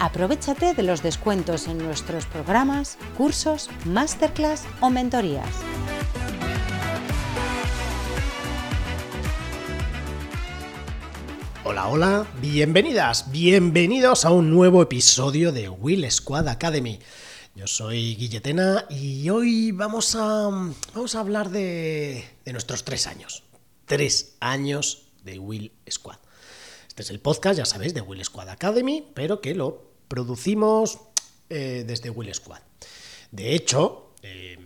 Aprovechate de los descuentos en nuestros programas, cursos, masterclass o mentorías. Hola, hola, bienvenidas, bienvenidos a un nuevo episodio de Will Squad Academy. Yo soy Guilletena y hoy vamos a, vamos a hablar de, de nuestros tres años. Tres años de Will Squad. Este es el podcast, ya sabéis, de Will Squad Academy, pero que lo producimos eh, desde Will Squad. De hecho, eh,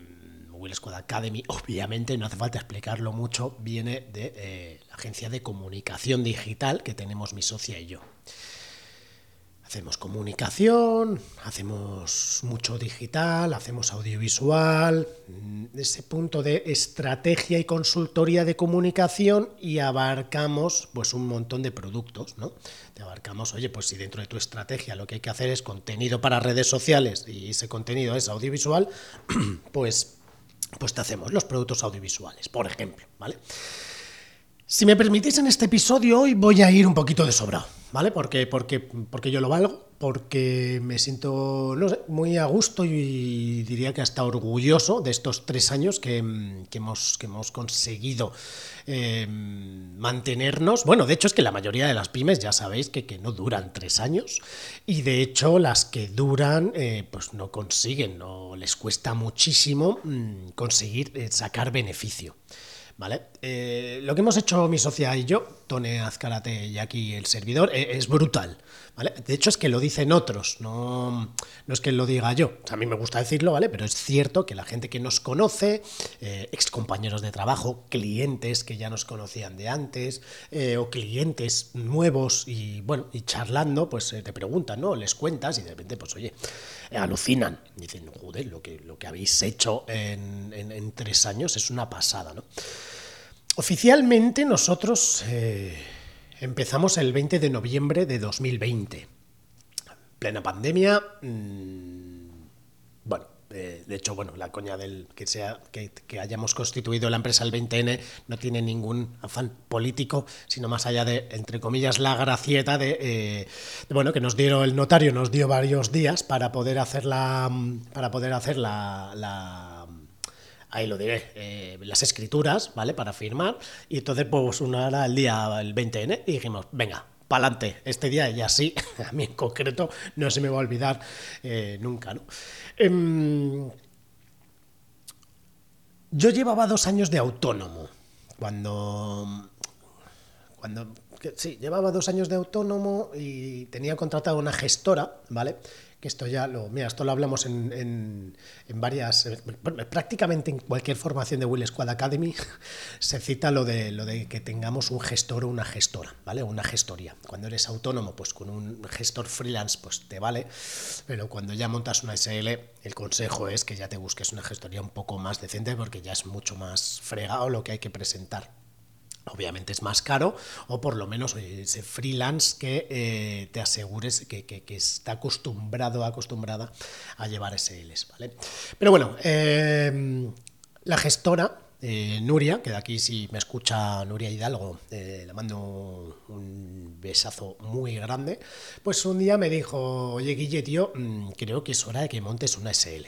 Will Squad Academy, obviamente, no hace falta explicarlo mucho, viene de eh, la agencia de comunicación digital que tenemos mi socia y yo. Hacemos comunicación, hacemos mucho digital, hacemos audiovisual, mm, ese punto de estrategia y consultoría de comunicación y abarcamos pues un montón de productos, ¿no? Te abarcamos, oye, pues si dentro de tu estrategia lo que hay que hacer es contenido para redes sociales y ese contenido es audiovisual, pues pues te hacemos los productos audiovisuales, por ejemplo, ¿vale? Si me permitís en este episodio hoy voy a ir un poquito de sobrado. ¿vale? Porque, porque, porque yo lo valgo, porque me siento muy a gusto y diría que hasta orgulloso de estos tres años que, hemos, que hemos conseguido eh, mantenernos. Bueno, de hecho es que la mayoría de las pymes ya sabéis que, que no duran tres años y de hecho las que duran eh, pues no consiguen, no les cuesta muchísimo mm, conseguir eh, sacar beneficio. ¿Vale? Eh, lo que hemos hecho mi socia y yo, Tone Azcarate y aquí el servidor, eh, es brutal. ¿vale? De hecho, es que lo dicen otros, no, no es que lo diga yo. a mí me gusta decirlo, ¿vale? Pero es cierto que la gente que nos conoce, eh, ex compañeros de trabajo, clientes que ya nos conocían de antes, o clientes nuevos y bueno, y charlando, pues te preguntan, ¿no? Les cuentas y de repente, pues oye, alucinan. Dicen, joder, lo que, lo que habéis hecho en, en tres años es una pasada, ¿no? Oficialmente nosotros eh, empezamos el 20 de noviembre de 2020. Plena pandemia. Mmm, bueno, eh, de hecho, bueno, la coña del que sea que, hayamos constituido la empresa el 20N no tiene ningún afán político, sino más allá de, entre comillas, la gracieta de, eh, bueno, que nos dieron el notario, nos dio varios días para poder hacer la, para poder hacer la ahí lo diré, eh, las escrituras, ¿vale? Para firmar. Y entonces, pues una era el día, el 20N, y dijimos, venga, pa'lante, este día y así, a mí en concreto, no se me va a olvidar eh, nunca, ¿no? Em, yo llevaba dos años de autónomo, cuando... Cuando, sí, llevaba dos años de autónomo y tenía contratado una gestora, ¿vale? Que esto ya lo, mira, esto lo hablamos en, en, varias, eh, prácticamente en cualquier formación de Will Squad Academy se cita lo de, lo de que tengamos un gestor o una gestora, ¿vale? Una gestoría. Cuando eres autónomo, pues con un gestor freelance, pues te vale, pero cuando ya montas una SL, el consejo es que ya te busques una gestoría un poco más decente porque ya es mucho más fregado lo que hay que presentar obviamente es más caro, o por lo menos ese freelance que eh, te asegures que, está acostumbrado, acostumbrada a llevar SLs, ¿vale? Pero bueno, eh, la gestora eh, Nuria, que de aquí si me escucha Nuria Hidalgo, eh, le mando un besazo muy grande, pues un día me dijo, oye Guille, tío, mm, creo que es hora de que montes una SL,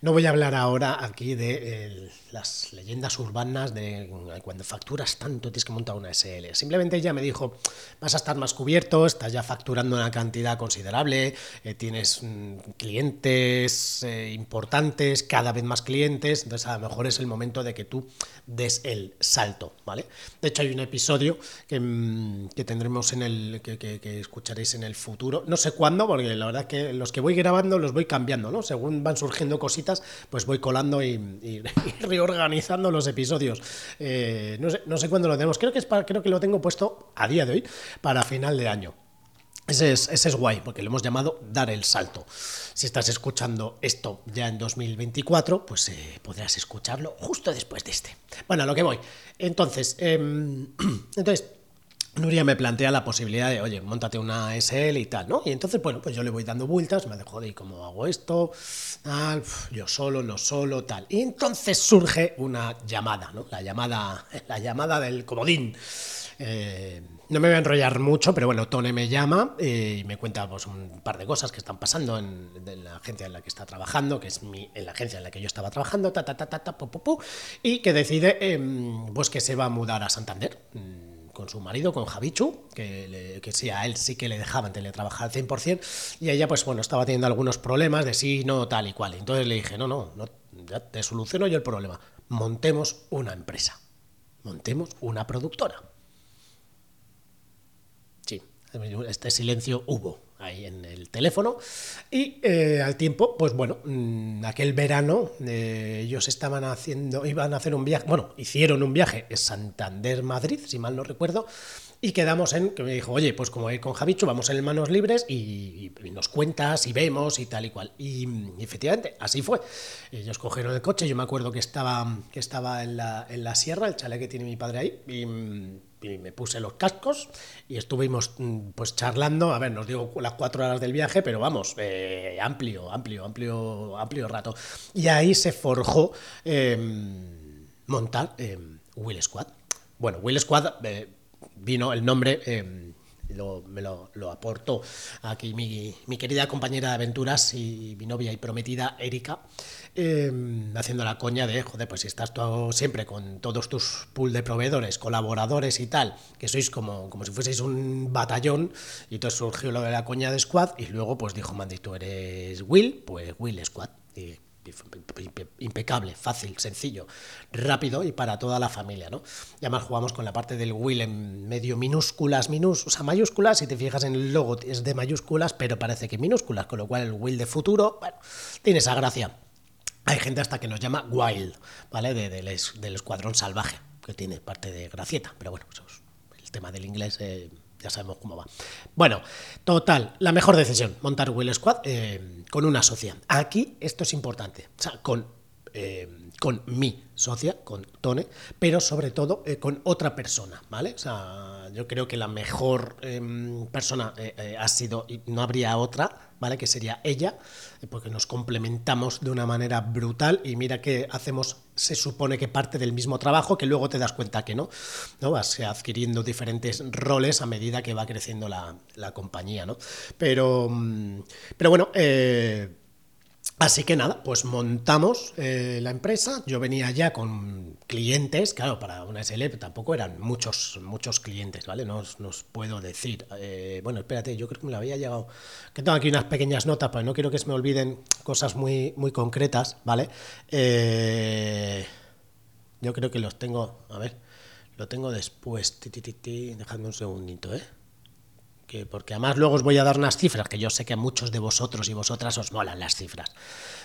No voy a hablar ahora aquí de las leyendas urbanas de cuando facturas tanto tienes que montar una SL. Simplemente ella me dijo, vas a estar más cubierto, estás ya facturando una cantidad considerable, eh, tienes mm, clientes importantes, cada vez más clientes, entonces a lo mejor es el momento de que tú des el salto, ¿vale? De hecho, hay un episodio que, mm, tendremos en el. Que, escucharéis en el futuro. No sé cuándo, porque la verdad que los que voy grabando los voy cambiando, ¿no? Según van surgiendo cositas, pues voy colando y, reorganizando los episodios. Eh, no, sé, no sé cuándo lo tenemos. Creo que, es creo que lo tengo puesto a día de hoy para final de año. Ese es, ese es guay, porque le hemos llamado dar el salto. Si estás escuchando esto ya en 2024, pues eh, podrás escucharlo justo después de este. Bueno, a lo que voy. Entonces, em, entonces Nuria me plantea la posibilidad de, oye, montate una SL y tal, ¿no? Y entonces, bueno, pues yo le voy dando vueltas, me de cómo hago esto, tal, yo solo, no solo, tal. Y entonces surge una llamada, ¿no? La llamada, la llamada del comodín. Eh, no me voy a enrollar mucho, pero bueno, Tone me llama eh, y me cuenta pues, un par de cosas que están pasando en, la agencia en la que está trabajando, que es mi, en la agencia en la que yo estaba trabajando, ta, ta, ta, ta, ta pu, y que decide em, pues que se va a mudar a Santander mm, con su marido, con Javichu, que, que sí, a él sí que le dejaban teletrabajar al 100%, y ella, pues bueno, estaba teniendo algunos problemas de sí, no, tal y cual. Entonces le dije, no, no, no ya te soluciono yo el problema. Montemos una empresa, montemos una productora. Este silencio hubo ahí en el teléfono. Y eh, al tiempo, pues bueno, mm, aquel verano eh, ellos estaban haciendo, iban a hacer un viaje, bueno, hicieron un viaje en Santander-Madrid, si mal no recuerdo, y quedamos en que me dijo, oye, pues como ir con Javicho, vamos en manos libres y, nos cuentas y vemos y tal y cual. Y, efectivamente, así fue. Ellos cogieron el coche, yo me acuerdo que estaba, que estaba en, la, en la sierra, el chalet que tiene mi padre ahí, y y me puse los cascos y estuvimos mm, pues charlando, a ver, nos digo las cuatro horas del viaje, pero vamos, eh, amplio, amplio, amplio, amplio rato. Y ahí se forjó em, montar em, Will Squad. Bueno, Will Squad eh, vino el nombre em, me lo, aportó aquí mi, querida compañera de aventuras y mi novia y prometida Erika, em, haciendo la coña de, joder, pues si estás todo, siempre con todos tus pool de proveedores, colaboradores y tal, que sois como, como si fueseis un batallón, y entonces surgió lo de la coña de Squad, y luego pues dijo Mandy, tú eres Will, pues Will Squad. Impecable, fácil, sencillo, rápido y para toda la familia, ¿no? Además jugamos con la parte del Will en medio minúsculas, minús, o sea, mayúsculas, si te fijas en el logo es de mayúsculas, pero parece que minúsculas, con lo cual el Will de futuro, bueno, tiene esa gracia. Hay gente hasta que nos llama Wild, ¿vale? del escuadrón salvaje, que tiene parte de gracieta, pero bueno, eso es el tema del inglés... Eh, ya sabemos cómo va. Bueno, total, la mejor decisión, montar Will Squad eh, con una socia. Aquí esto es importante, o sea, con, eh, con mi socia, con Tone, pero sobre todo eh, con otra persona, ¿vale? O sea, yo creo que la mejor em, persona ha sido, y no habría otra, ¿vale? Que sería ella, porque nos complementamos de una manera brutal y mira que hacemos, se supone que parte del mismo trabajo, que luego te das cuenta que no, ¿no? Vas adquiriendo diferentes roles a medida que va creciendo la, la compañía, ¿no? Pero, mm, pero bueno, eh, Así que nada, pues montamos eh, la empresa. Yo venía ya con clientes, claro, para una SL tampoco eran muchos, muchos clientes, ¿vale? No os, puedo decir. Eh, bueno, espérate, yo creo que me lo había llegado. Que tengo aquí unas pequeñas notas, pero no quiero que se me olviden cosas muy, muy concretas, ¿vale? Eh, yo creo que los tengo. A ver, lo tengo después. Dejadme un segundito, ¿eh? Que porque además luego os voy a dar unas cifras, que yo sé que a muchos de vosotros y vosotras os molan las cifras.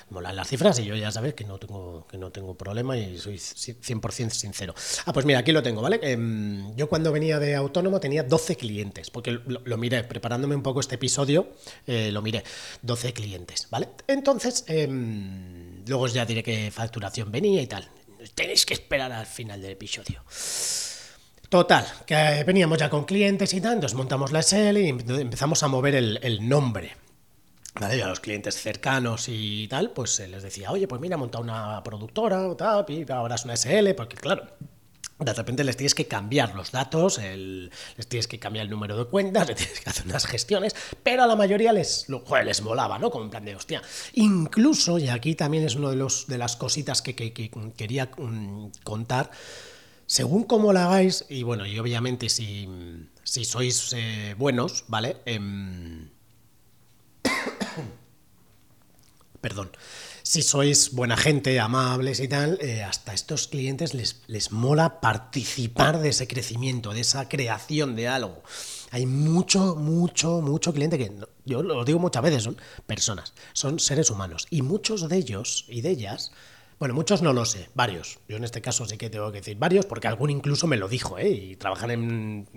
Molan las cifras y yo ya sabéis que no tengo, que no tengo problema y soy 100% sincero. Ah, pues mira, aquí lo tengo, ¿vale? Em, yo cuando venía de autónomo tenía 12 clientes, porque lo, miré, preparándome un poco este episodio, eh, lo miré, 12 clientes, ¿vale? Entonces, em, luego os ya diré qué facturación venía y tal. Tenéis que esperar al final del episodio. Total, que veníamos ya con clientes y tal, entonces montamos la SL y empezamos a mover el, nombre. ¿Vale? A los clientes cercanos y tal, pues se les decía, oye, pues mira, monta una productora o tal, y ahora es una SL, porque claro, de repente les tienes que cambiar los datos, les tienes que cambiar el número de cuentas, les tienes que hacer unas gestiones, pero a la mayoría les, les molaba, ¿no? Como en plan de hostia. Incluso, y aquí también es una de, de las cositas que, quería mm, contar, según cómo la hagáis, y bueno, y obviamente si, si sois eh, buenos, ¿vale? Em, perdón. Si sois buena gente, amables y tal, eh, hasta estos clientes les, les mola participar de ese crecimiento, de esa creación de algo. Hay mucho, mucho, mucho cliente que, yo lo digo muchas veces, son personas, son seres humanos. Y muchos de ellos y de ellas Bueno, muchos no lo sé, varios. Yo en este caso sí que tengo que decir varios, porque algún incluso me lo dijo, ¿eh? Y trabajar en,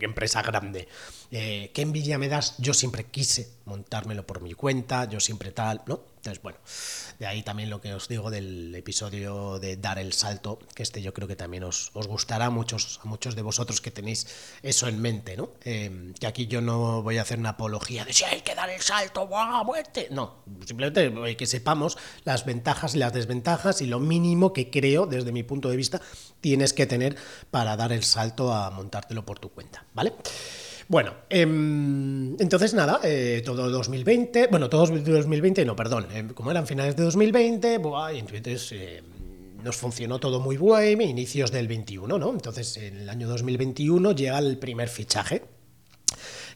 empresa grande. Eh, ¿Qué envidia me das? Yo siempre quise montármelo por mi cuenta, yo siempre tal, ¿no? Entonces, bueno, de ahí también lo que os digo del episodio de dar el salto, que este yo creo que también os, gustará a muchos, a muchos de vosotros que tenéis eso en mente, ¿no? Eh, que aquí yo no voy a hacer una apología de si hay que dar el salto, ¡buah, muerte! No, simplemente que sepamos las ventajas y las desventajas y lo mínimo que creo, desde mi punto de vista, tienes que tener para dar el salto a montártelo por tu cuenta, ¿vale? Bueno, em, entonces nada, eh, todo 2020, bueno, todo 2020, no, perdón, em, como eran finales de 2020, buah, entonces em, nos funcionó todo muy bien, inicios del 21, ¿no? Entonces en el año 2021 llega el primer fichaje,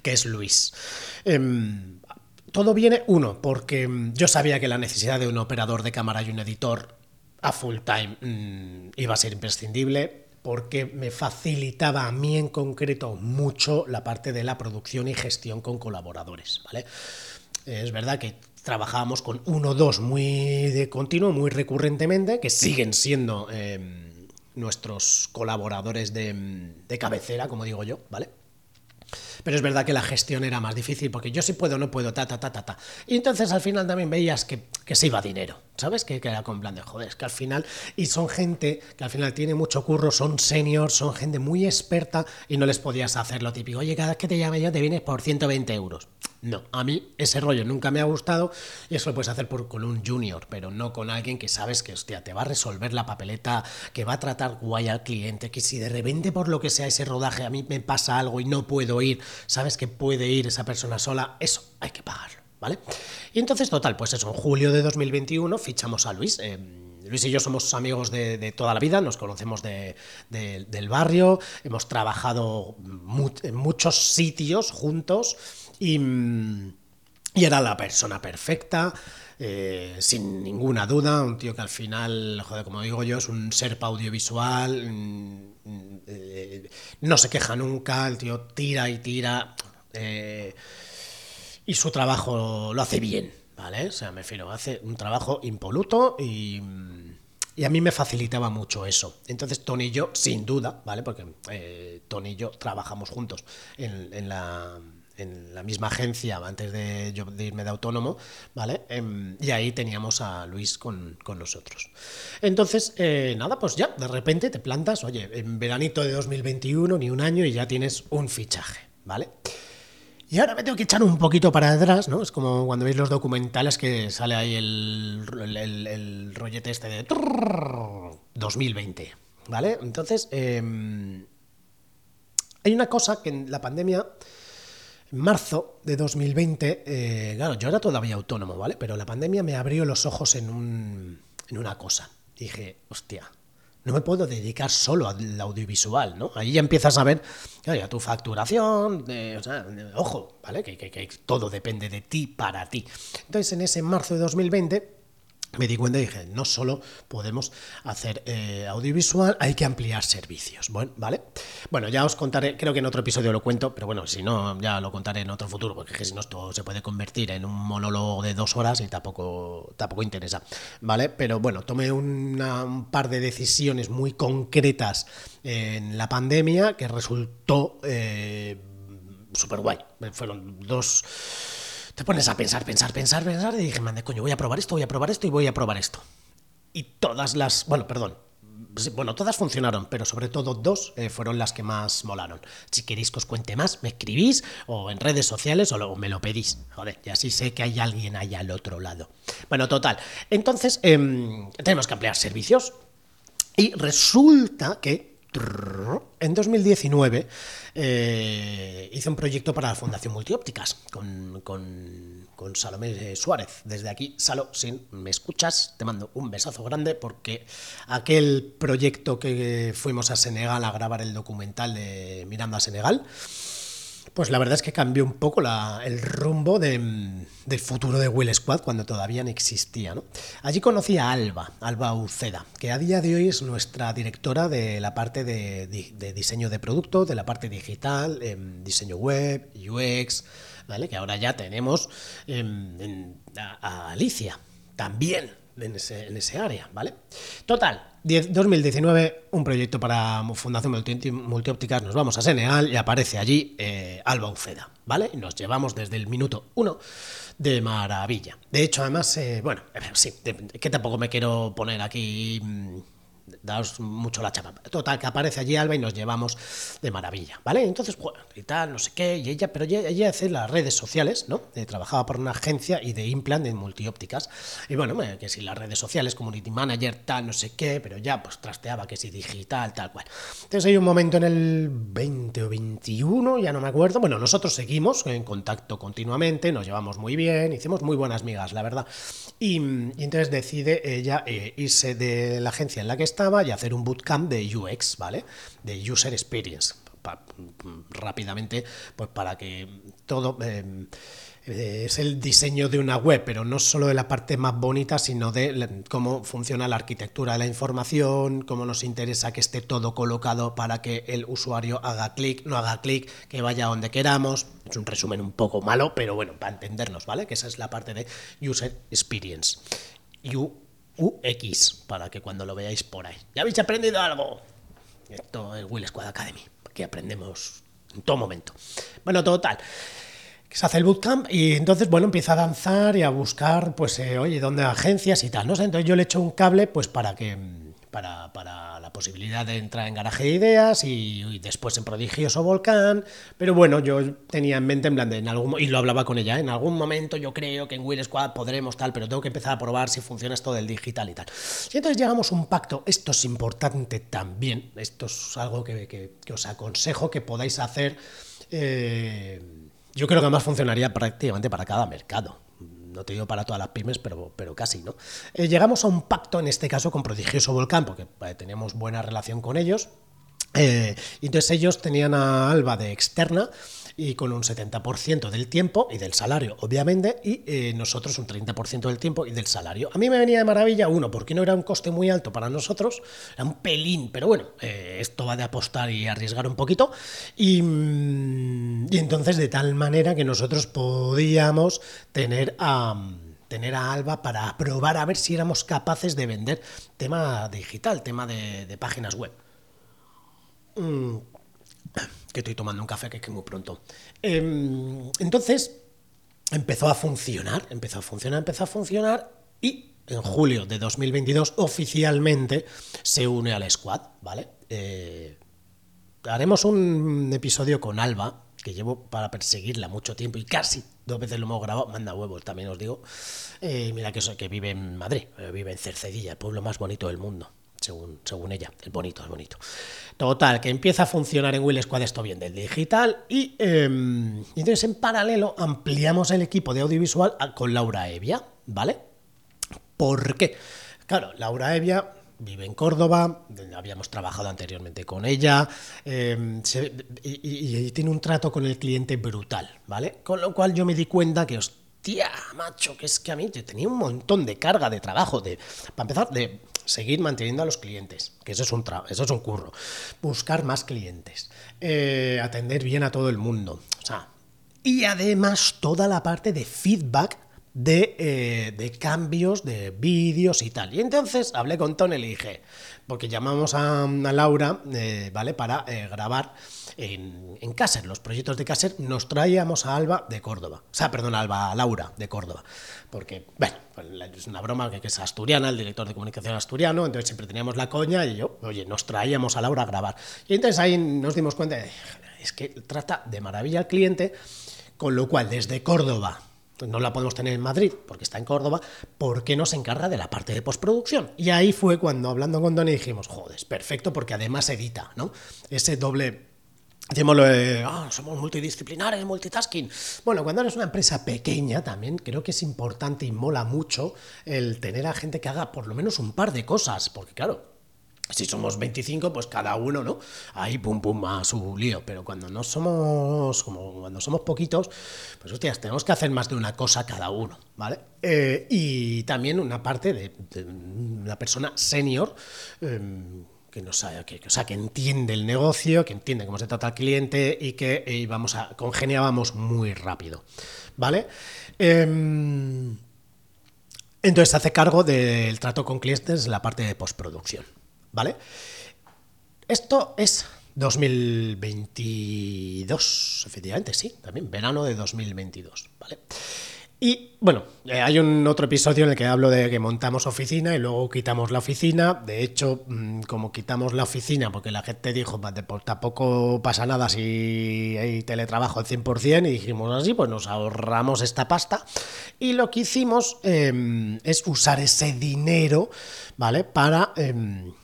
que es Luis. todo viene, uno, porque yo sabía que la necesidad de un operador de cámara y un editor a full time mm, iba a ser imprescindible porque me facilitaba a mí en concreto mucho la parte de la producción y gestión con colaboradores, ¿vale? Es verdad que trabajábamos con uno o dos muy de continuo, muy recurrentemente, que siguen siendo em, nuestros colaboradores de, cabecera, como digo yo, ¿vale? Pero es verdad que la gestión era más difícil porque yo sí puedo, no puedo, ta, ta, ta, ta, ta. Y entonces al final también veías que se iba dinero, ¿sabes? Que, que, era con plan de joder, es que al final, y son gente que al final tiene mucho curro, son seniors, son gente muy experta y no les podías hacer lo típico, oye, cada vez que te llame yo te vienes por 120 euros. No, a mí ese rollo nunca me ha gustado y eso lo puedes hacer por, con un junior, pero no con alguien que sabes que, hostia, te va a resolver la papeleta, que va a tratar guay al cliente, que si de repente por lo que sea ese rodaje a mí me pasa algo y no puedo ir, sabes que puede ir esa persona sola, eso hay que pagarlo, ¿vale? Y entonces, total, pues eso, en julio de 2021 fichamos a Luis. Eh, Luis y yo somos amigos de, toda la vida, nos conocemos del barrio, hemos trabajado en muchos sitios juntos y, era la persona perfecta. Eh, sin ninguna duda, un tío que al final, joder, como digo yo, es un ser audiovisual, mm, eh, no se queja nunca, el tío tira y tira, y su trabajo lo hace bien, ¿vale? O sea, me refiero, hace un trabajo impoluto y, y, a mí me facilitaba mucho eso. Entonces, Tony y yo, sin duda, ¿vale? Porque Tony y yo trabajamos juntos en la en la misma agencia antes de, irme de autónomo, ¿vale? Em, y ahí teníamos a Luis con, nosotros. Entonces, eh, nada, pues ya, de repente te plantas, oye, en veranito de 2021, ni un año, y ya tienes un fichaje, ¿vale? Y ahora me tengo que echar un poquito para atrás, ¿no? Es como cuando veis los documentales que sale ahí el, rollete este de 2020, ¿vale? Entonces, em, hay una cosa que en la pandemia en marzo de 2020, eh, claro, yo era todavía autónomo, ¿vale? Pero la pandemia me abrió los ojos en, un, en una cosa. Dije, hostia, no me puedo dedicar solo al audiovisual, ¿no? Ahí ya empiezas a ver, ya tu facturación, o sea, ojo, ¿vale? Que, que, todo depende de ti para ti. Entonces, en ese marzo de 2020 me di cuenta y dije, no solo podemos hacer eh, audiovisual, hay que ampliar servicios. Bueno, ¿vale? Bueno, ya os contaré, creo que en otro episodio lo cuento, pero bueno, si no, ya lo contaré en otro futuro, porque si no, esto se puede convertir en un monólogo de dos horas y tampoco, tampoco interesa, ¿vale? Pero bueno, tomé un par de decisiones muy concretas en la pandemia que resultó eh, súper guay. Fueron dos te pones a pensar, pensar, pensar, pensar, y dije, mande, coño, voy a probar esto, voy a probar esto y voy a probar esto. Y todas las, bueno, perdón, bueno, todas funcionaron, pero sobre todo dos eh, fueron las que más molaron. Si queréis que os cuente más, me escribís o en redes sociales o, me lo pedís. Joder, y así sé que hay alguien ahí al otro lado. Bueno, total. Entonces, em, tenemos que ampliar servicios. Y resulta que en 2019 eh, hice un proyecto para la Fundación Multiópticas con, con, Salomé Suárez. Desde aquí, Salo, si me escuchas, te mando un besazo grande porque aquel proyecto que fuimos a Senegal a grabar el documental de Miranda Senegal, pues la verdad es que cambió un poco el rumbo del futuro de Will Squad cuando todavía no existía. Allí conocí a Alba, Alba Uceda, que a día de hoy es nuestra directora de la parte de, diseño de producto, de la parte digital, em, diseño web, UX, ¿vale? que ahora ya tenemos em, a, Alicia, también en ese, área, ¿vale? Total, 2019, un proyecto para Fundación Multiópticas, nos vamos a Senegal y aparece allí eh, Alba Uceda, ¿vale? Y nos llevamos desde el minuto uno de maravilla. De hecho, además, eh, bueno, sí, que tampoco me quiero poner aquí mm, daos mucho la chapa. Total, que aparece allí Alba y nos llevamos de maravilla, ¿vale? Entonces, bueno, y tal, no sé qué, y ella, pero ella, hace las redes sociales, ¿no? Eh, trabajaba por una agencia y de implant de multiópticas. Y bueno, que si las redes sociales, community manager, tal, no sé qué, pero ya pues trasteaba que si digital, tal cual. Entonces hay un momento en el 20 o 21, ya no me acuerdo. Bueno, nosotros seguimos en contacto continuamente, nos llevamos muy bien, hicimos muy buenas migas, la verdad. Y, entonces decide ella eh, irse de la agencia en la que está y hacer un bootcamp de UX, ¿vale? De User Experience. rápidamente, pues para que todo... Em, eh, es el diseño de una web, pero no solo de la parte más bonita, sino de cómo funciona la arquitectura de la información, cómo nos interesa que esté todo colocado para que el usuario haga clic, no haga clic, que vaya donde queramos. Es un resumen un poco malo, pero bueno, para entendernos, ¿vale? Que esa es la parte de User Experience. UX, para que cuando lo veáis por ahí. ¿Ya habéis aprendido algo? Esto es Will Squad Academy, que aprendemos en todo momento. Bueno, total. Se hace el bootcamp y entonces, bueno, empieza a danzar y a buscar, pues, eh, oye, ¿dónde agencias y tal? No sé, entonces yo le echo un cable, pues, para que para, la posibilidad de entrar en garaje de ideas y, después en prodigioso volcán. Pero bueno, yo tenía en mente en plan de en algún y lo hablaba con ella, ¿eh? en algún momento yo creo que en Will Squad podremos tal, pero tengo que empezar a probar si funciona esto del digital y tal. Y entonces llegamos a un pacto, esto es importante también, esto es algo que, os aconsejo que podáis hacer. Eh, yo creo que además funcionaría prácticamente para cada mercado no te digo para todas las pymes, pero, pero casi, ¿no? Eh, llegamos a un pacto, en este caso, con Prodigioso Volcán, porque teníamos buena relación con ellos. Eh, entonces ellos tenían a Alba de externa y con un 70% del tiempo y del salario, obviamente, y nosotros un 30% del tiempo y del salario. A mí me venía de maravilla, uno, porque no era un coste muy alto para nosotros, era un pelín, pero bueno, esto va de apostar y arriesgar un poquito, y, mm, y, entonces de tal manera que nosotros podíamos tener a... tener a Alba para probar a ver si éramos capaces de vender tema digital, tema de, páginas web. Mm, que estoy tomando un café que es muy pronto. Em, entonces, empezó a funcionar, empezó a funcionar, empezó a funcionar y en julio de 2022 oficialmente se une al squad, ¿vale? Eh, haremos un episodio con Alba, que llevo para perseguirla mucho tiempo y casi dos veces lo hemos grabado, manda huevos, también os digo. Eh, mira que, que vive en Madrid, eh, vive en Cercedilla, el pueblo más bonito del mundo según, según ella. Es bonito, es bonito. Total, que empieza a funcionar en Will Squad esto bien del digital y, em, entonces en paralelo ampliamos el equipo de audiovisual con Laura Evia, ¿vale? ¿Por qué? Claro, Laura Evia vive en Córdoba, habíamos trabajado anteriormente con ella, em, y, y, tiene un trato con el cliente brutal, ¿vale? Con lo cual yo me di cuenta que, hostia, macho, que es que a mí tenía un montón de carga de trabajo, de, para empezar, de seguir manteniendo a los clientes, que eso es un, eso es un curro. Buscar más clientes, eh, atender bien a todo el mundo. O sea, y además toda la parte de feedback de, eh, cambios de vídeos y tal. Y entonces hablé con Tony y le dije, porque llamamos a, Laura, eh, ¿vale? Para grabar en, en los proyectos de Caser, nos traíamos a Alba de Córdoba. O sea, perdón, a Alba, a Laura de Córdoba. Porque, bueno, pues, es una broma que, es asturiana, el director de comunicación asturiano, entonces siempre teníamos la coña y yo, oye, nos traíamos a Laura a grabar. Y entonces ahí nos dimos cuenta de, es que trata de maravilla al cliente, con lo cual desde Córdoba no la podemos tener en Madrid porque está en Córdoba, ¿por qué no se encarga de la parte de postproducción? Y ahí fue cuando hablando con Donny dijimos, joder, perfecto porque además edita, ¿no? Ese doble Decimos de, ah, somos multidisciplinares, multitasking. Bueno, cuando eres una empresa pequeña también creo que es importante y mola mucho el tener a gente que haga por lo menos un par de cosas, porque claro, si somos 25, pues cada uno, ¿no? Ahí pum pum a su lío, pero cuando no somos, como cuando somos poquitos, pues hostias, tenemos que hacer más de una cosa cada uno, ¿vale? Eh, y también una parte de, una persona senior. Em, que, nos, que, sea, que entiende el negocio, que entiende cómo se trata al cliente y que íbamos a, congeniábamos muy rápido. ¿Vale? Em, Entonces hace cargo del trato con clientes en la parte de postproducción, ¿vale? Esto es 2022, efectivamente, sí, también verano de 2022, ¿vale? Y bueno, eh, hay un otro episodio en el que hablo de que montamos oficina y luego quitamos la oficina. De hecho, mm, como quitamos la oficina porque la gente dijo, pues tampoco pasa nada si hay teletrabajo al 100% y dijimos así, pues nos ahorramos esta pasta. Y lo que hicimos em, es usar ese dinero, ¿vale? Para, em,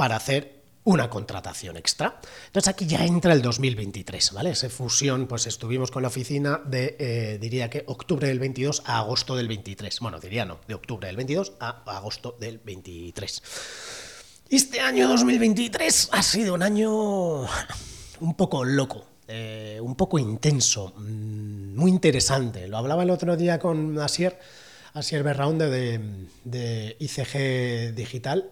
para hacer una contratación extra. Entonces aquí ya entra el 2023, ¿vale? Esa fusión, pues estuvimos con la oficina de, eh, diría que octubre del 22 a agosto del 23. Bueno, diría no, de octubre del 22 a agosto del 23. Este año 2023 ha sido un año un poco loco, eh, un poco intenso, mm, muy interesante. Lo hablaba el otro día con Asier, Asier Berraunde de, de ICG Digital.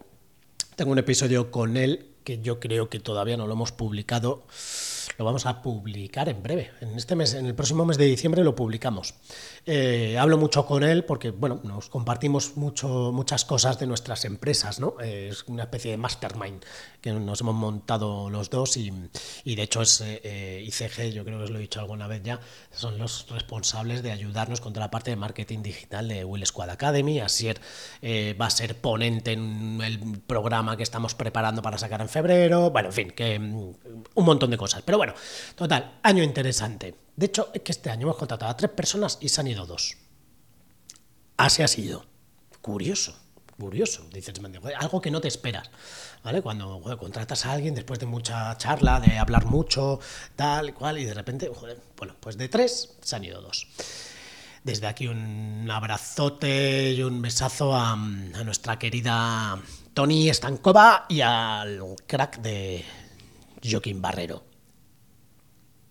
Tengo un episodio con él que yo creo que todavía no lo hemos publicado, lo vamos a publicar en breve. En este mes, en el próximo mes de diciembre lo publicamos. Eh, hablo mucho con él porque, bueno, nos compartimos mucho, muchas cosas de nuestras empresas, ¿no? es una especie de mastermind que nos hemos montado los dos y, de hecho es eh, ICG, yo creo que os lo he dicho alguna vez ya, son los responsables de ayudarnos contra la parte de marketing digital de Will Squad Academy. Asier eh, va a ser ponente en el programa que estamos preparando para sacar en febrero. Bueno, en fin, que mm, un montón de cosas. Pero bueno, total, año interesante. De hecho, es que este año hemos contratado a tres personas y se han ido dos. Así ha sido. Curioso, curioso. Dices, algo que no te esperas. ¿Vale? Cuando contratas a alguien después de mucha charla, de hablar mucho, tal cual, y de repente, bueno, pues de tres se han ido dos. Desde aquí un abrazote y un besazo a, a nuestra querida Tony Estancova y al crack de Joaquín Barrero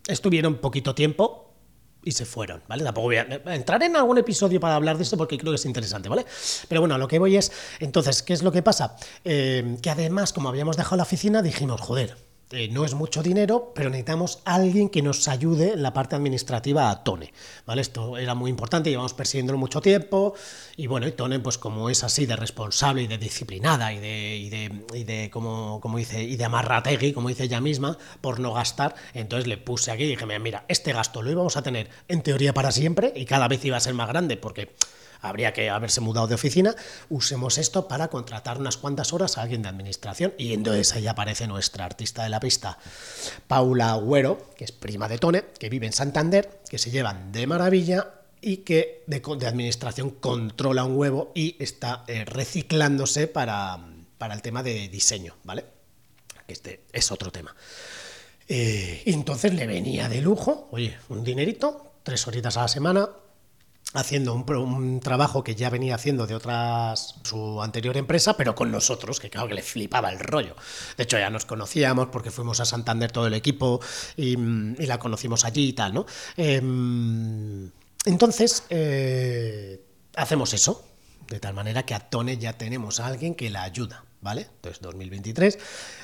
estuvieron poquito tiempo y se fueron, ¿vale? Tampoco voy a entrar en algún episodio para hablar de esto porque creo que es interesante, ¿vale? Pero bueno, a lo que voy es, entonces, ¿qué es lo que pasa? Eh, que además, como habíamos dejado la oficina, dijimos, joder, eh, no es mucho dinero, pero necesitamos alguien que nos ayude en la parte administrativa a Tone. ¿vale? Esto era muy importante, llevamos persiguiéndolo mucho tiempo. Y bueno, y Tone, pues como es así de responsable y de disciplinada y de, y de, y de como, como dice, y de amarrategui, como dice ella misma, por no gastar, entonces le puse aquí y dije, mira, este gasto lo íbamos a tener en teoría para siempre y cada vez iba a ser más grande porque habría que haberse mudado de oficina, usemos esto para contratar unas cuantas horas a alguien de administración y entonces ahí aparece nuestra artista de la pista, Paula Agüero, que es prima de Tone, que vive en Santander, que se llevan de maravilla y que de, administración controla un huevo y está eh, reciclándose para, para, el tema de diseño, ¿vale? Este es otro tema. Eh, y entonces le venía de lujo, oye, un dinerito, tres horitas a la semana, haciendo un, trabajo que ya venía haciendo de otras su anterior empresa, pero con nosotros, que claro que le flipaba el rollo. De hecho, ya nos conocíamos porque fuimos a Santander todo el equipo y, la conocimos allí y tal, ¿no? Em, entonces, eh, hacemos eso, de tal manera que a Tone ya tenemos a alguien que la ayuda. ¿Vale? Entonces, 2023,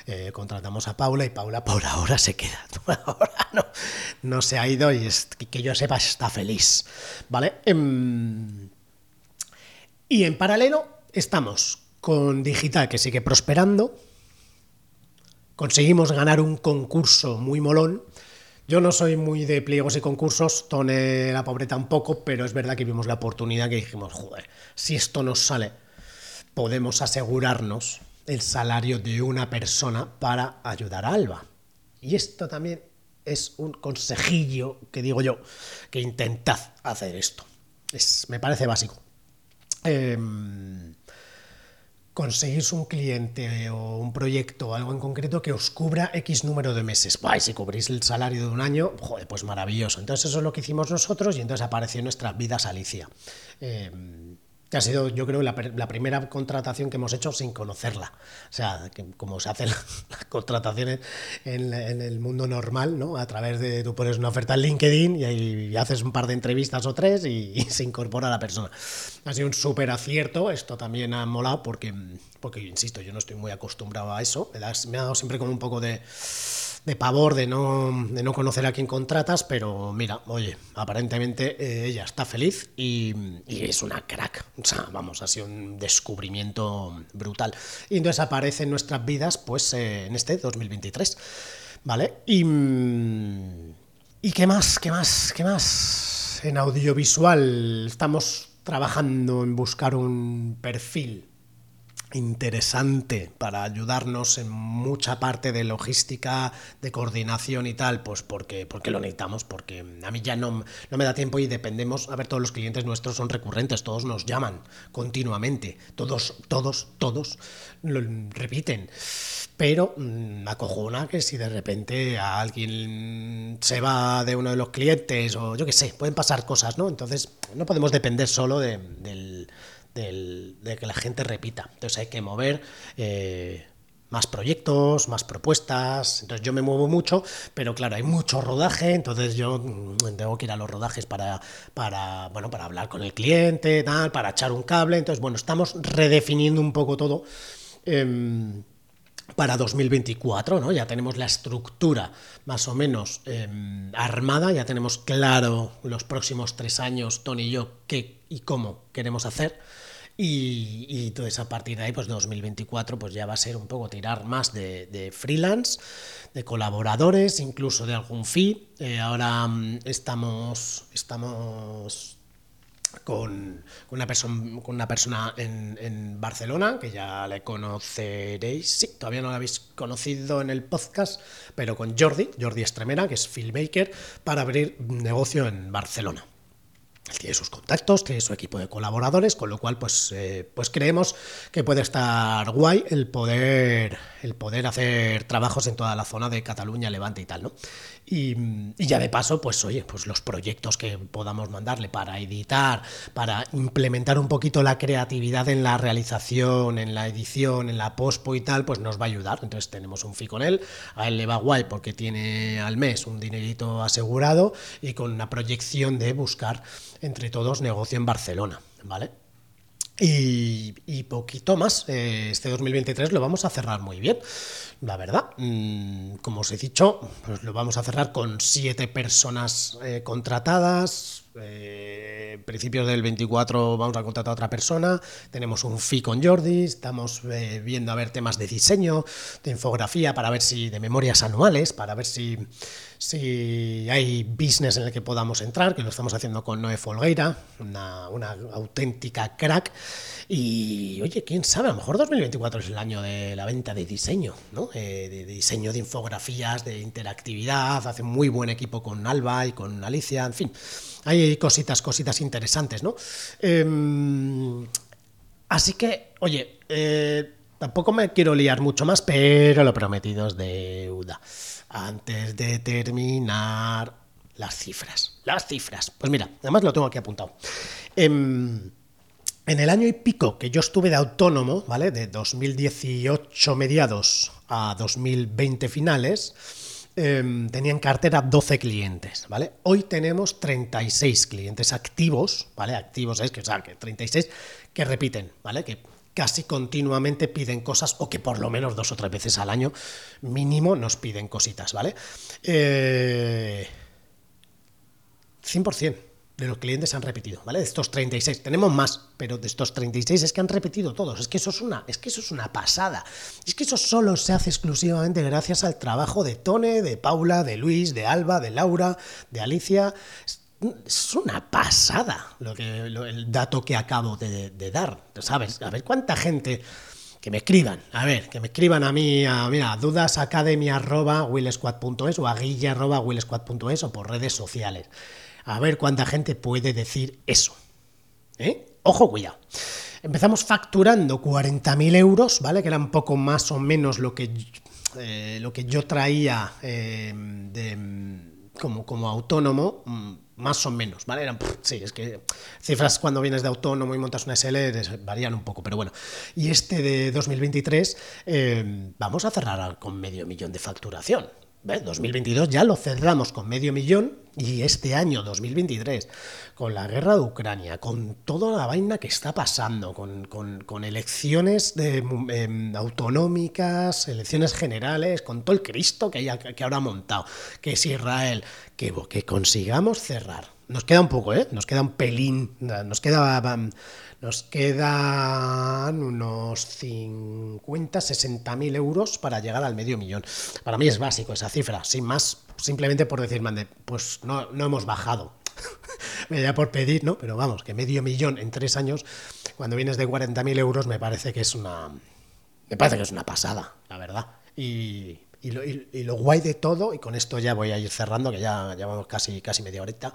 eh, contratamos a Paula y Paula por ahora se queda. Por ahora no, no se ha ido y es, que yo sepa está feliz, ¿vale? Em, y en paralelo estamos con Digital, que sigue prosperando. Conseguimos ganar un concurso muy molón. Yo no soy muy de pliegos y concursos, Tone la pobre tampoco, pero es verdad que vimos la oportunidad que dijimos, joder, si esto nos sale podemos asegurarnos el salario de una persona para ayudar a Alba. Y esto también es un consejillo que digo yo, que intentad hacer esto. Es, me parece básico. Eh, conseguís un cliente o un proyecto o algo en concreto que os cubra X número de meses. Bah, si cubrís el salario de un año, joder, pues maravilloso. Entonces eso es lo que hicimos nosotros y entonces apareció en nuestras vidas Alicia. Que ha sido, yo creo, la, primera contratación que hemos hecho sin conocerla. O sea, que como se hacen las contrataciones en, el mundo normal, ¿no? A través de, tú pones una oferta en LinkedIn y, ahí haces un par de entrevistas o tres y, se incorpora la persona. Ha sido un súper acierto, esto también ha molado porque, porque, insisto, yo no estoy muy acostumbrado a eso, me, me ha dado siempre con un poco de de pavor de no, de no conocer a quién contratas, pero mira, oye, aparentemente eh, ella está feliz y, es una crack. O sea, vamos, ha sido un descubrimiento brutal. Y entonces aparece en nuestras vidas, pues, eh, en este 2023. ¿Vale? Y. ¿Y qué más? ¿Qué más? ¿Qué más? En audiovisual estamos trabajando en buscar un perfil interesante para ayudarnos en mucha parte de logística, de coordinación y tal, pues porque, porque lo necesitamos, porque a mí ya no, no me da tiempo y dependemos, a ver, todos los clientes nuestros son recurrentes, todos nos llaman continuamente, todos, todos, todos lo repiten. Pero mm, me acojona que si de repente a alguien se va de uno de los clientes o yo qué sé, pueden pasar cosas, ¿no? Entonces no podemos depender solo del de que la gente repita. Entonces hay que mover eh, más proyectos, más propuestas. Entonces yo me muevo mucho, pero claro, hay mucho rodaje, entonces yo mm, tengo que ir a los rodajes para, para, bueno, para hablar con el cliente, tal, para echar un cable. Entonces, bueno, estamos redefiniendo un poco todo. Em, para 2024, ¿no? Ya tenemos la estructura más o menos em, armada, ya tenemos claro los próximos tres años, Tony y yo, qué y cómo queremos hacer. Y, y, entonces a partir de ahí, pues 2024, pues ya va a ser un poco tirar más de, freelance, de colaboradores, incluso de algún fee. Eh, ahora mm, estamos, estamos con, una, persona, en, Barcelona, que ya le conoceréis, sí, todavía no la habéis conocido en el podcast, pero con Jordi, Jordi Estremera, que es filmmaker, para abrir negocio en Barcelona. Él tiene sus contactos, tiene su equipo de colaboradores, con lo cual pues, eh, pues creemos que puede estar guay el poder, el poder hacer trabajos en toda la zona de Cataluña, Levante y tal, ¿no? Y, ya de paso, pues oye, pues los proyectos que podamos mandarle para editar, para implementar un poquito la creatividad en la realización, en la edición, en la pospo y tal, pues nos va a ayudar. Entonces tenemos un fee con él, a él le va guay porque tiene al mes un dinerito asegurado y con una proyección de buscar entre todos negocio en Barcelona, ¿vale? Y, poquito más. Eh, este 2023 lo vamos a cerrar muy bien, la verdad. Mm, como os he dicho, pues lo vamos a cerrar con siete personas eh, contratadas. Eh, principios del 24 vamos a contratar a otra persona. Tenemos un fee con Jordi. Estamos viendo a ver temas de diseño, de infografía, para ver si de memorias anuales, para ver si si hay business en el que podamos entrar, que lo estamos haciendo con Noé Folgueira, una, auténtica crack. Y oye, quién sabe, a lo mejor 2024 es el año de la venta de diseño, ¿no? Eh, de, diseño de infografías, de interactividad, hace muy buen equipo con Alba y con Alicia, en fin, hay cositas, cositas interesantes, ¿no? Em, así que, oye, eh, tampoco me quiero liar mucho más, pero lo prometido es deuda antes de terminar las cifras. Las cifras. Pues mira, además lo tengo aquí apuntado. Em, en, el año y pico que yo estuve de autónomo, ¿vale? De 2018 mediados a 2020 finales, eh, tenía en cartera 12 clientes, ¿vale? Hoy tenemos 36 clientes activos, ¿vale? Activos es que, o sea, que 36 que repiten, ¿vale? Que casi continuamente piden cosas o que por lo menos dos o tres veces al año mínimo nos piden cositas, ¿vale? 100% eh, de los clientes han repetido, ¿vale? De estos 36, tenemos más, pero de estos 36 es que han repetido todos, es que eso es una, es que eso es una pasada. Es que eso solo se hace exclusivamente gracias al trabajo de Tone, de Paula, de Luis, de Alba, de Laura, de Alicia es una pasada lo que, el dato que acabo de, dar. ¿Sabes? A ver cuánta gente que me escriban, a ver, que me escriban a mí, a, mira, dudasacademy.willsquad.es o a o por redes sociales. A ver cuánta gente puede decir eso. ¿Eh? Ojo, cuidado. Empezamos facturando 40.000 euros, ¿vale? Que era un poco más o menos lo que, eh, lo que yo traía eh, como, como autónomo mm, más o menos, ¿vale? Eran, sí, es que cifras cuando vienes de autónomo y montas una SL varían un poco, pero bueno. Y este de 2023 eh, vamos a cerrar con medio millón de facturación. ¿Ves? 2022 ya lo cerramos con medio millón, Y este año 2023, con la guerra de Ucrania, con toda la vaina que está pasando, con, elecciones de, em, autonómicas, elecciones generales, con todo el Cristo que, hay, que ahora montado, que es Israel, que, que consigamos cerrar. Nos queda un poco, ¿eh? Nos queda un pelín, nos queda nos quedan unos 50, 60 mil euros para llegar al medio millón. Para mí es básico esa cifra, sin más, simplemente por decir, mande, pues no, no hemos bajado. me da por pedir, ¿no? Pero vamos, que medio millón en tres años, cuando vienes de 40.000 euros, me parece que es una. Me parece que es una pasada, la verdad. Y, lo, y, lo, guay de todo, y con esto ya voy a ir cerrando, que ya llevamos casi, casi media horita.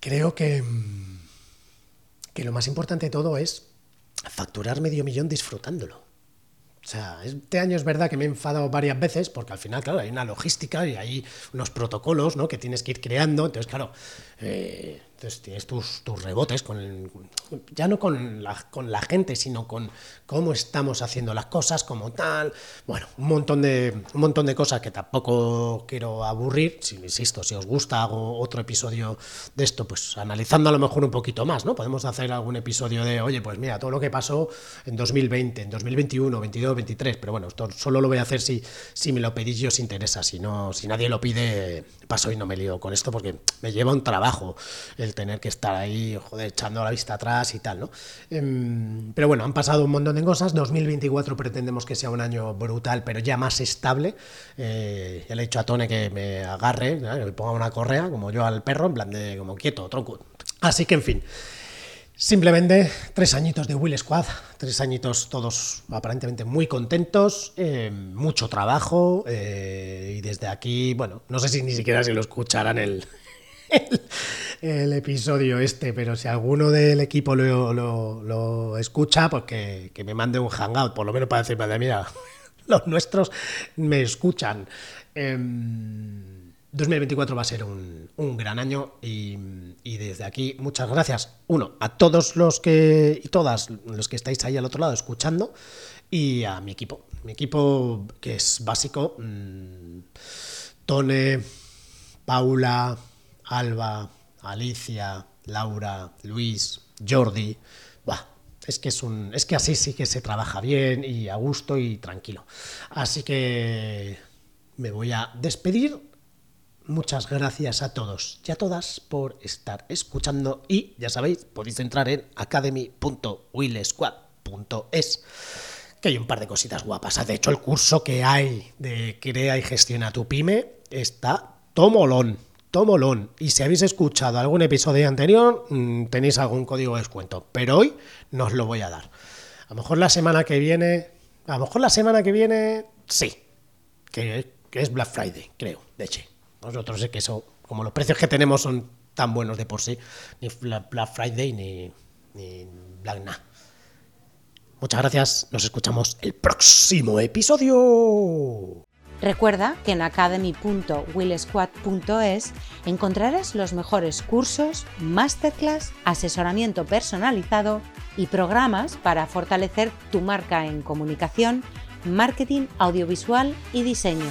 Creo que que lo más importante de todo es facturar medio millón disfrutándolo. O sea, este año es verdad que me he enfadado varias veces porque al final, claro, hay una logística y hay unos protocolos ¿no? que tienes que ir creando. Entonces, claro, eh, entonces tienes tus, tus rebotes, con ya no con la, con la gente, sino con cómo estamos haciendo las cosas, como tal. Bueno, un montón de, un montón de cosas que tampoco quiero aburrir. Si insisto, si os gusta, hago otro episodio de esto, pues analizando a lo mejor un poquito más, ¿no? Podemos hacer algún episodio de, oye, pues mira, todo lo que pasó en 2020, en 2021, 22, 23, pero bueno, esto solo lo voy a hacer si, si me lo pedís y os interesa. Si, no, si nadie lo pide, paso y no me lío con esto porque me lleva un trabajo el tener que estar ahí, joder, echando la vista atrás y tal, ¿no? Em, pero bueno, han pasado un montón de cosas. 2024 pretendemos que sea un año brutal, pero ya más estable. Eh, ya le he dicho a Tone que me agarre, que me ponga una correa, como yo al perro, en plan de como quieto, tronco. Así que, en fin. Simplemente tres añitos de Will Squad, tres añitos todos aparentemente muy contentos, eh, mucho trabajo eh, y desde aquí, bueno, no sé si ni siquiera se lo escucharán el, episodio este, pero si alguno del equipo lo, escucha, pues que, me mande un hangout, por lo menos para decirme, mira, los nuestros me escuchan. 2024 em, va a ser un, gran año y, desde aquí muchas gracias, uno, a todos los que y todas los que estáis ahí al otro lado escuchando y a mi equipo, mi equipo que es básico, mm, Tone, Paula, Alba, Alicia, Laura, Luis, Jordi. es que es un. Es que así sí que se trabaja bien y a gusto y tranquilo. Así que me voy a despedir. Muchas gracias a todos y a todas por estar escuchando. Y ya sabéis, podéis entrar en academy.willsquad.es que hay un par de cositas guapas. De hecho, el curso que hay de Crea y Gestiona tu Pyme está tomolón tomolón. Y si habéis escuchado algún episodio anterior, mm, tenéis algún código de descuento. Pero hoy no lo voy a dar. A lo mejor la semana que viene. A lo mejor la semana que viene. Sí. Que, es Black Friday, creo. De hecho. Nosotros sé que eso. Como los precios que tenemos son tan buenos de por sí. Ni Black Friday ni, ni Black Na. Muchas gracias. Nos escuchamos el próximo episodio. Recuerda que en academy.willsquad.es encontrarás los mejores cursos, masterclass, asesoramiento personalizado y programas para fortalecer tu marca en comunicación, marketing audiovisual y diseño.